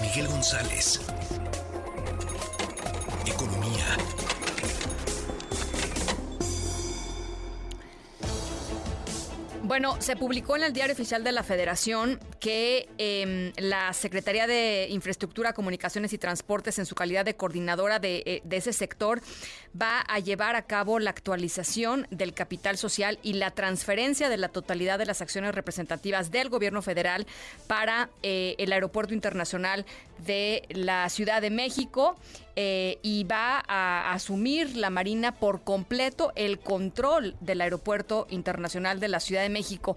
Miguel González. Economía. Bueno, se publicó en el Diario Oficial de la Federación que em, la Secretaría de Infraestructura, Comunicaciones y Transportes, en su calidad de coordinadora de, eh, de, ese sector, va a llevar a cabo la actualización del capital social y la transferencia de la totalidad de las acciones representativas del gobierno federal para eh, el Aeropuerto Internacional de la Ciudad de México. Eh, y va a asumir la Marina por completo el control del Aeropuerto Internacional de la Ciudad de México.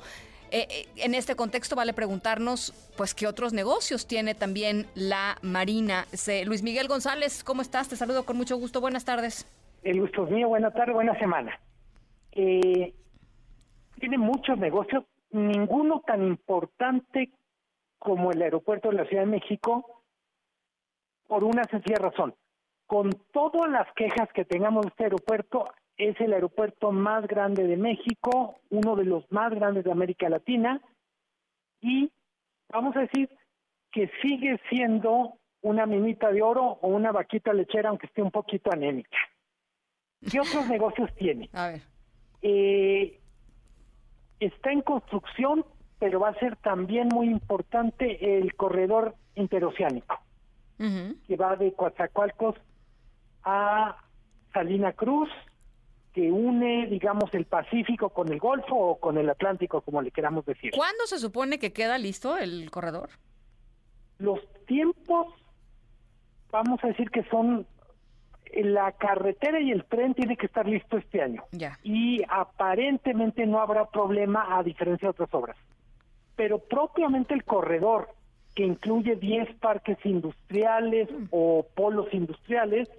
Eh, eh, en este contexto vale preguntarnos, pues, qué otros negocios tiene también la Marina. Luis Miguel González, ¿cómo estás? Te saludo con mucho gusto. Buenas tardes. El gusto es mío. Buenas tardes, buena semana. Eh, tiene muchos negocios, ninguno tan importante como el aeropuerto de la Ciudad de México, por una sencilla razón. Con todas las quejas que tengamos de este aeropuerto, es el aeropuerto más grande de México, uno de los más grandes de América Latina y vamos a decir que sigue siendo una minita de oro o una vaquita lechera aunque esté un poquito anémica. ¿Qué otros negocios tiene? A ver. Eh, está en construcción, pero va a ser también muy importante el corredor interoceánico, que va de Coatzacoalcos a Salina Cruz, que une, digamos, el Pacífico con el Golfo o con el Atlántico, como le queramos decir. ¿Cuándo se supone que queda listo el corredor? Los tiempos, vamos a decir que son la carretera y el tren tiene que estar listo este año. Ya. Y aparentemente no habrá problema a diferencia de otras obras. Pero propiamente el corredor, que incluye 10 parques industriales mm. o polos industriales,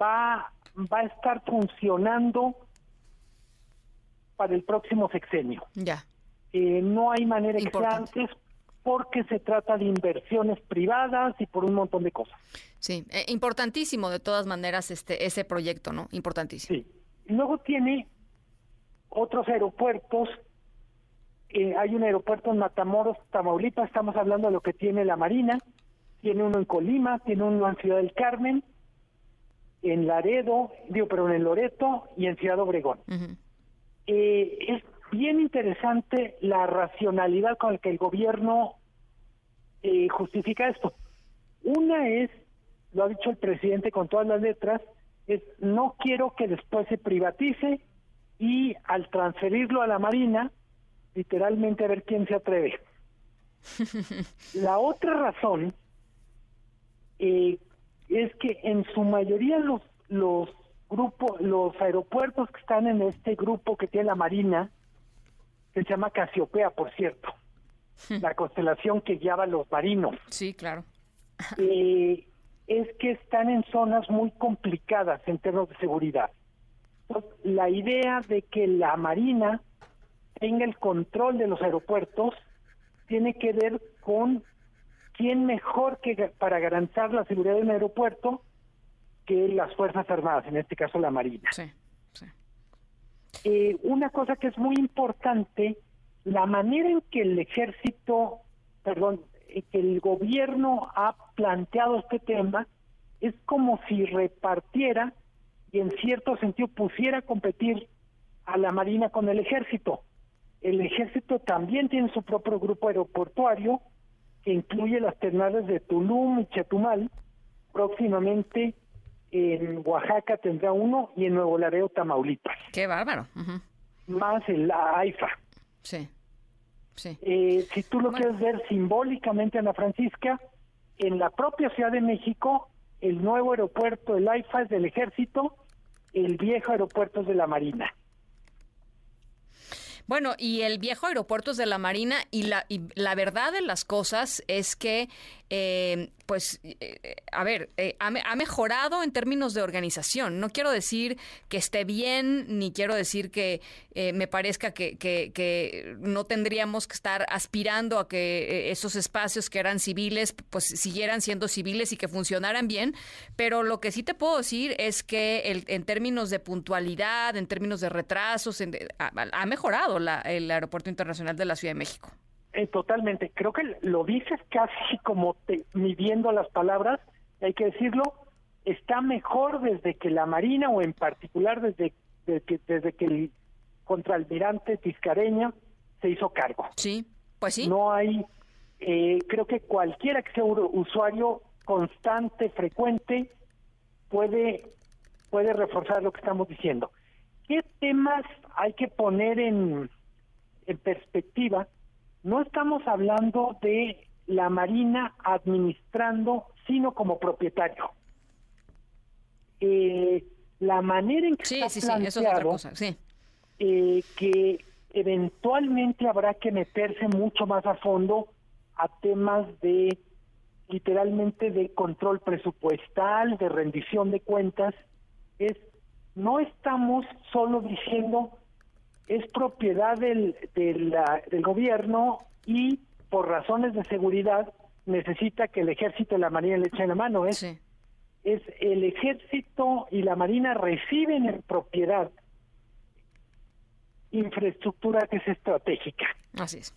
va va a estar funcionando para el próximo sexenio. Ya. Eh, no hay manera que sea antes porque se trata de inversiones privadas y por un montón de cosas. Sí, eh, importantísimo de todas maneras este ese proyecto, ¿no? Importantísimo. Sí. Luego tiene otros aeropuertos. Eh, hay un aeropuerto en Matamoros, Tamaulipas, estamos hablando de lo que tiene la Marina. Tiene uno en Colima, tiene uno en Ciudad del Carmen, en Laredo, digo, pero en Loreto y en Ciudad Obregón. eh, es bien interesante la racionalidad con la que el gobierno eh, justifica esto. Una es, lo ha dicho el presidente con todas las letras, es no quiero que después se privatice y al transferirlo a la Marina, literalmente a ver quién se atreve. la otra razón eh, es que en su mayoría los los grupos, los aeropuertos que están en este grupo que tiene la Marina, que se llama Casiopea, por cierto, la constelación que guiaba a los marinos. Sí, claro. Eh, es que están en zonas muy complicadas en términos de seguridad. la idea de que la Marina tenga el control de los aeropuertos tiene que ver con quién mejor que para garantizar la seguridad de un aeropuerto que las Fuerzas Armadas, en este caso la Marina. Sí, sí. Eh, una cosa que es muy importante, la manera en que el ejército, perdón, eh, que el gobierno ha planteado este tema es como si repartiera y en cierto sentido pusiera a competir a la Marina con el ejército. El ejército también tiene su propio grupo aeroportuario que incluye las terminales de Tulum y Chetumal. Próximamente en Oaxaca tendrá uno y en Nuevo Laredo, Tamaulipas. Qué bárbaro. Más en la AIFA. Sí. sí. Eh, si tú lo quieres ver simbólicamente, Ana Francisca, en la propia Ciudad de México, el nuevo aeropuerto, el AIFA es del Ejército, el viejo aeropuerto es de la Marina. Bueno, y el viejo aeropuerto es de la Marina y la, y la verdad de las cosas es que eh, pues, eh, a ver, eh, ha, mejorado en términos de organización. No quiero decir que esté bien, ni quiero decir que me parezca que, que, no tendríamos que estar aspirando a que esos espacios que eran civiles, pues siguieran siendo civiles y que funcionaran bien. Pero lo que sí te puedo decir es que el, en términos de puntualidad, en términos de retrasos, ha, mejorado la, el Aeropuerto Internacional de la Ciudad de México. Eh, totalmente. Creo que lo dices casi como te, midiendo las palabras, hay que decirlo, está mejor desde que la Marina o en particular desde, desde que, desde que el contraalmirante Tiscareña se hizo cargo. Sí, pues sí. No hay, eh, creo que cualquiera que sea usuario constante, frecuente, puede, puede reforzar lo que estamos diciendo. ¿Qué temas hay que poner en, en perspectiva? No estamos hablando de la Marina administrando, sino como propietario. Eh, la manera en que sí, está sí, planteado, sí, eso es otra cosa, sí. eh, que eventualmente habrá que meterse mucho más a fondo a temas de literalmente de control presupuestal, de rendición de cuentas, es no estamos solo diciendo es propiedad del, del, del gobierno y por razones de seguridad necesita que el ejército y la marina le echen la mano. Es, Sí. es el ejército y la marina reciben en propiedad infraestructura que es estratégica. Así es.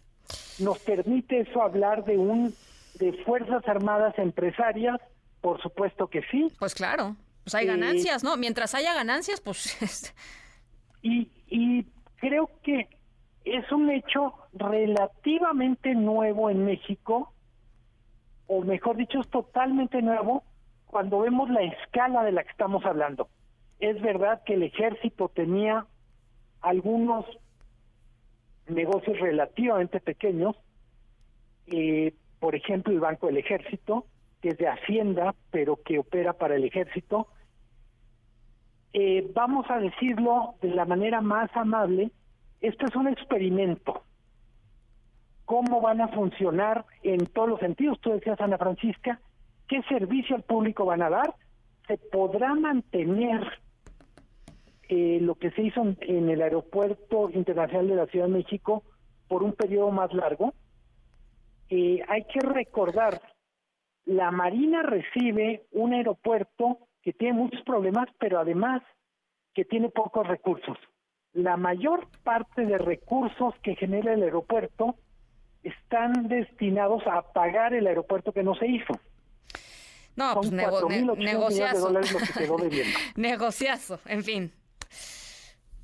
¿Nos permite eso hablar de un de fuerzas armadas empresarias? Por supuesto que sí. Pues claro, pues hay Eh, ganancias, ¿no? Mientras haya ganancias, pues Y, y creo que es un hecho relativamente nuevo en México, o mejor dicho, es totalmente nuevo cuando vemos la escala de la que estamos hablando. Es verdad que el ejército tenía algunos negocios relativamente pequeños, eh, por ejemplo el Banco del Ejército, que es de Hacienda, pero que opera para el ejército, eh, vamos a decirlo de la manera más amable, esto es un experimento. ¿Cómo van a funcionar en todos los sentidos? Tú decías, Ana Francisca, ¿qué servicio al público van a dar? ¿Se podrá mantener eh, lo que se hizo en, el Aeropuerto Internacional de la Ciudad de México por un periodo más largo? Eh, hay que recordar, la Marina recibe un aeropuerto que tiene muchos problemas, pero además que tiene pocos recursos. La mayor parte de recursos que genera el aeropuerto están destinados a pagar el aeropuerto que no se hizo. no, pues Son nego- ne- 4.800 millones de negociazo. dólares lo que quedó debiendo. negociazo, en fin.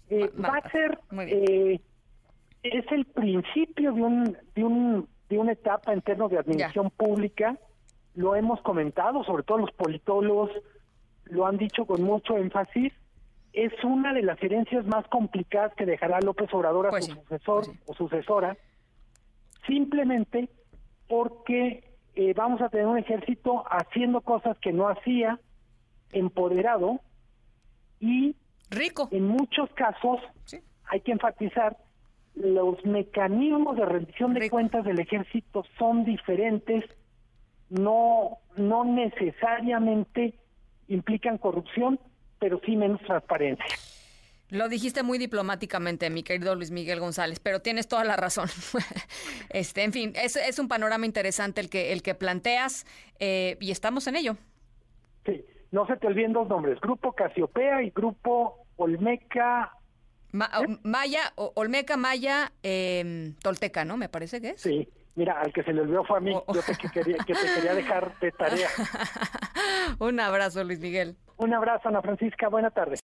Eh, Va- va a ser, eh, es el principio de un, de un, de una etapa en términos de administración pública. Lo hemos comentado, sobre todo los politólogos lo han dicho con mucho énfasis. Es una de las herencias más complicadas que dejará López Obrador a Pues su sí, sucesor pues sí. o sucesora, simplemente porque eh, vamos a tener un ejército haciendo cosas que no hacía, empoderado y Rico. en muchos casos Sí. hay que enfatizar los mecanismos de rendición de cuentas del ejército son diferentes no no necesariamente implican corrupción pero sí menos transparencia Lo dijiste muy diplomáticamente, mi querido Luis Miguel González, pero tienes toda la razón. este, en fin, es, es un panorama interesante el que, el que planteas eh, y estamos en ello. sí no se te olviden dos nombres grupo Casiopea y grupo Olmeca Ma- Maya, Olmeca, Maya, eh, Tolteca, ¿no? Me parece que es. sí mira al que se le olvidó fue a mí Oh, oh. yo te que quería que te quería dejar de tarea un abrazo, Luis Miguel. un abrazo Ana Francisca buena tarde